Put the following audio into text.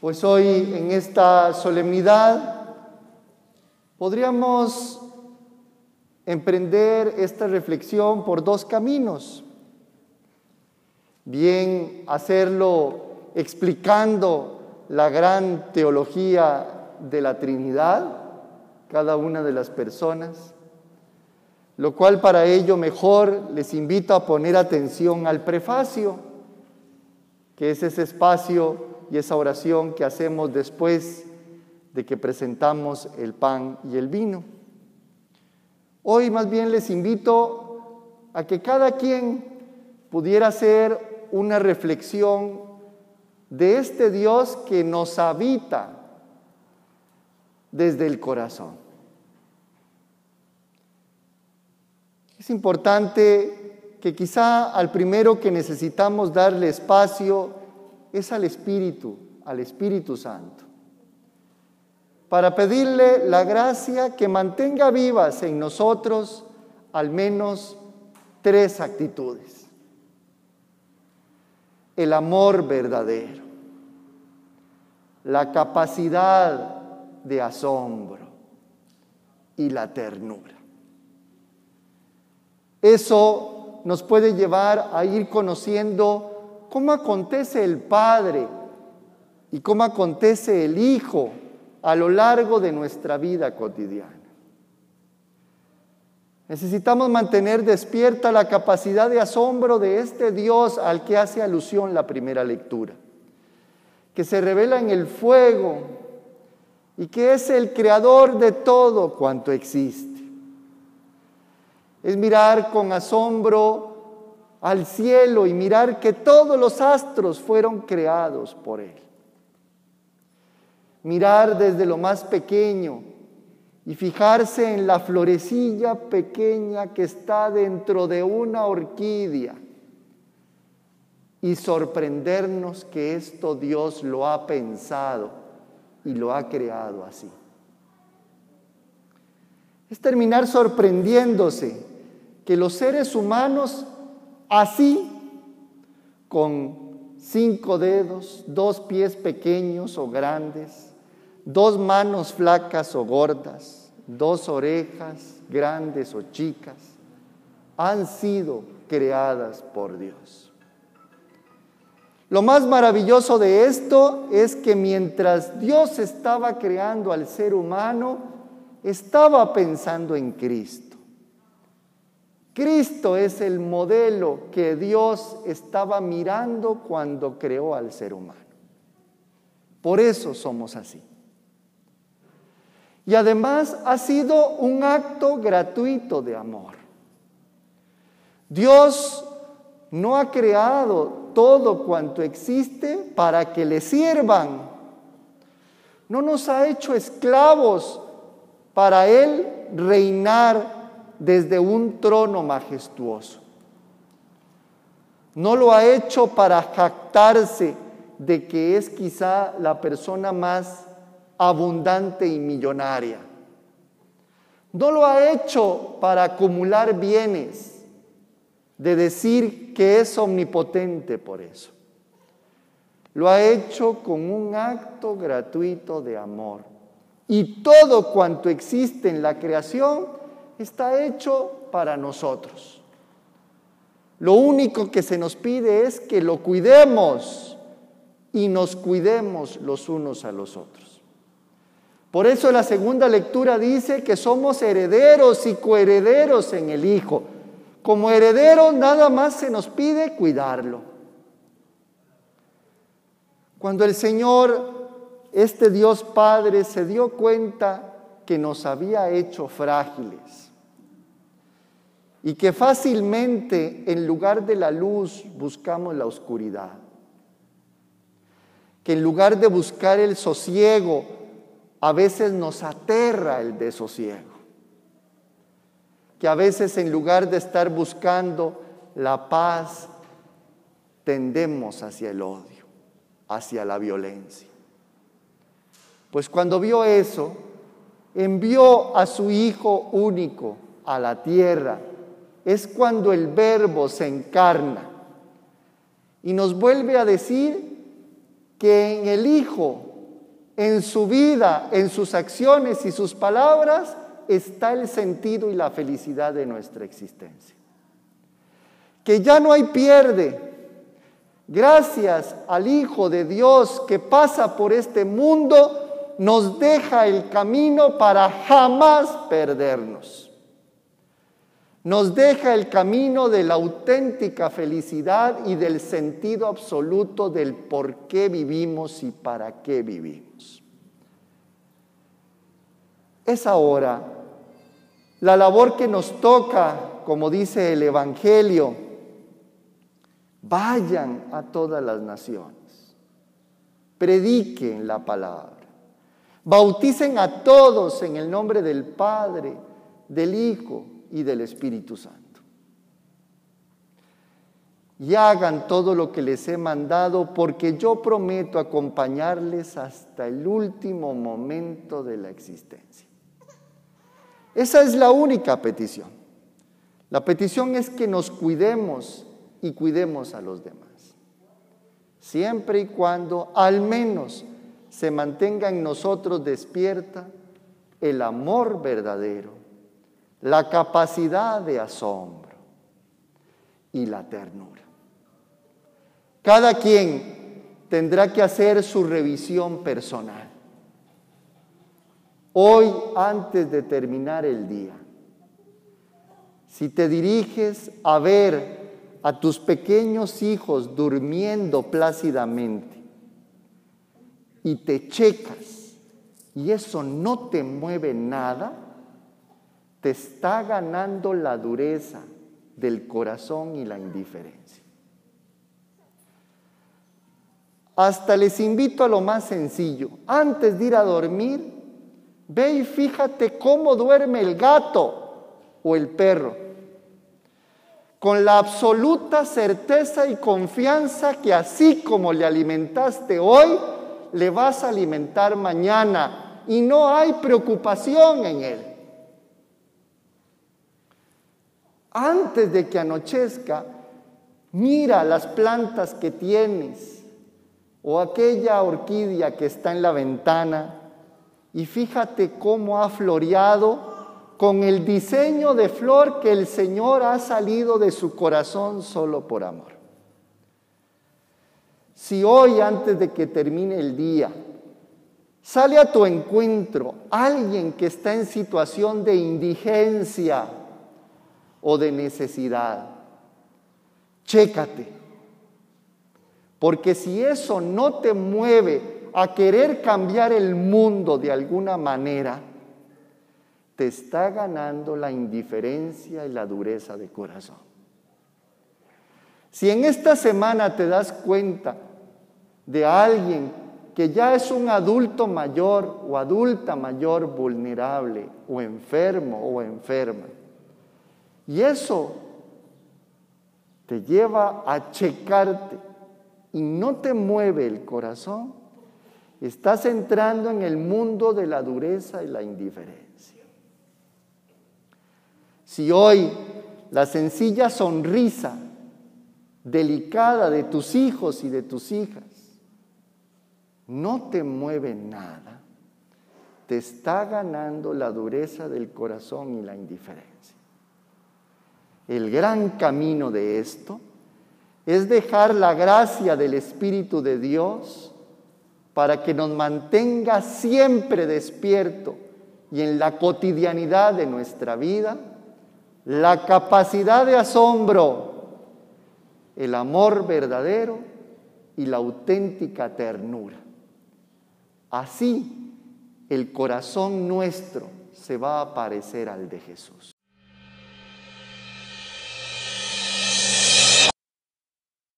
Pues hoy en esta solemnidad podríamos emprender esta reflexión por dos caminos. Bien hacerlo explicando la gran teología de la Trinidad, cada una de las personas, lo cual para ello mejor les invito a poner atención al prefacio, que es ese espacio y esa oración que hacemos después de que presentamos el pan y el vino. Hoy más bien les invito a que cada quien pudiera hacer una reflexión de este Dios que nos habita desde el corazón. Es importante que quizá al primero que necesitamos darle espacio es al Espíritu, al Espíritu Santo, para pedirle la gracia que mantenga vivas en nosotros al menos tres actitudes. El amor verdadero, la capacidad de asombro y la ternura. Eso nos puede llevar a ir conociendo cómo acontece el Padre y cómo acontece el Hijo a lo largo de nuestra vida cotidiana. Necesitamos mantener despierta la capacidad de asombro de este Dios al que hace alusión la primera lectura, que se revela en el fuego y que es el creador de todo cuanto existe. Es mirar con asombro al cielo y mirar que todos los astros fueron creados por Él. Mirar desde lo más pequeño y fijarse en la florecilla pequeña que está dentro de una orquídea y sorprendernos que esto Dios lo ha pensado y lo ha creado así. Es terminar sorprendiéndose que los seres humanos Así, con cinco dedos, dos pies pequeños o grandes, dos manos flacas o gordas, dos orejas grandes o chicas, han sido creadas por Dios. Lo más maravilloso de esto es que mientras Dios estaba creando al ser humano, estaba pensando en Cristo. Cristo es el modelo que Dios estaba mirando cuando creó al ser humano. Por eso somos así. Y además ha sido un acto gratuito de amor. Dios no ha creado todo cuanto existe para que le sirvan. No nos ha hecho esclavos para Él reinar desde un trono majestuoso. No lo ha hecho para jactarse de que es quizá la persona más abundante y millonaria. No lo ha hecho para acumular bienes, de decir que es omnipotente por eso. Lo ha hecho con un acto gratuito de amor. Y todo cuanto existe en la creación está hecho para nosotros. Lo único que se nos pide es que lo cuidemos y nos cuidemos los unos a los otros. Por eso la segunda lectura dice que somos herederos y coherederos en el Hijo. Como herederos nada más se nos pide cuidarlo. Cuando el Señor, este Dios Padre, se dio cuenta que nos había hecho frágiles, y que fácilmente en lugar de la luz buscamos la oscuridad. Que en lugar de buscar el sosiego, a veces nos aterra el desosiego. Que a veces en lugar de estar buscando la paz, tendemos hacia el odio, hacia la violencia. Pues cuando vio eso, envió a su Hijo único a la tierra es cuando el verbo se encarna y nos vuelve a decir que en el Hijo en su vida, en sus acciones y sus palabras, está el sentido y la felicidad de nuestra existencia. Que ya no hay pierde. Gracias al Hijo de Dios que pasa por este mundo, nos deja el camino para jamás perdernos. Nos deja el camino de la auténtica felicidad y del sentido absoluto del por qué vivimos y para qué vivimos. Es ahora la labor que nos toca, como dice el Evangelio, vayan a todas las naciones, prediquen la palabra, bauticen a todos en el nombre del Padre, del Hijo y del Espíritu Santo. Y hagan todo lo que les he mandado, porque yo prometo acompañarles hasta el último momento de la existencia. Esa es la única petición. La petición es que nos cuidemos y cuidemos a los demás. Siempre y cuando al menos se mantenga en nosotros despierta el amor verdadero la capacidad de asombro y la ternura. Cada quien tendrá que hacer su revisión personal. Hoy, antes de terminar el día, si te diriges a ver a tus pequeños hijos durmiendo plácidamente y te checas y eso no te mueve nada, te está ganando la dureza del corazón y la indiferencia. Hasta les invito a lo más sencillo. Antes de ir a dormir, ve y fíjate cómo duerme el gato o el perro. Con la absoluta certeza y confianza que así como le alimentaste hoy, le vas a alimentar mañana y no hay preocupación en él. Antes de que anochezca, mira las plantas que tienes o aquella orquídea que está en la ventana y fíjate cómo ha floreado con el diseño de flor que el Señor ha salido de su corazón solo por amor. Si hoy, antes de que termine el día, sale a tu encuentro alguien que está en situación de indigencia, o de necesidad. Chécate. Porque si eso no te mueve a querer cambiar el mundo de alguna manera, te está ganando la indiferencia y la dureza de corazón. Si en esta semana te das cuenta de alguien que ya es un adulto mayor o adulta mayor vulnerable o enfermo o enferma, y eso te lleva a checarte y no te mueve el corazón. Estás entrando en el mundo de la dureza y la indiferencia. Si hoy la sencilla sonrisa delicada de tus hijos y de tus hijas no te mueve nada, te está ganando la dureza del corazón y la indiferencia. El gran camino de esto es dejar la gracia del Espíritu de Dios para que nos mantenga siempre despierto y en la cotidianidad de nuestra vida la capacidad de asombro, el amor verdadero y la auténtica ternura. Así el corazón nuestro se va a parecer al de Jesús.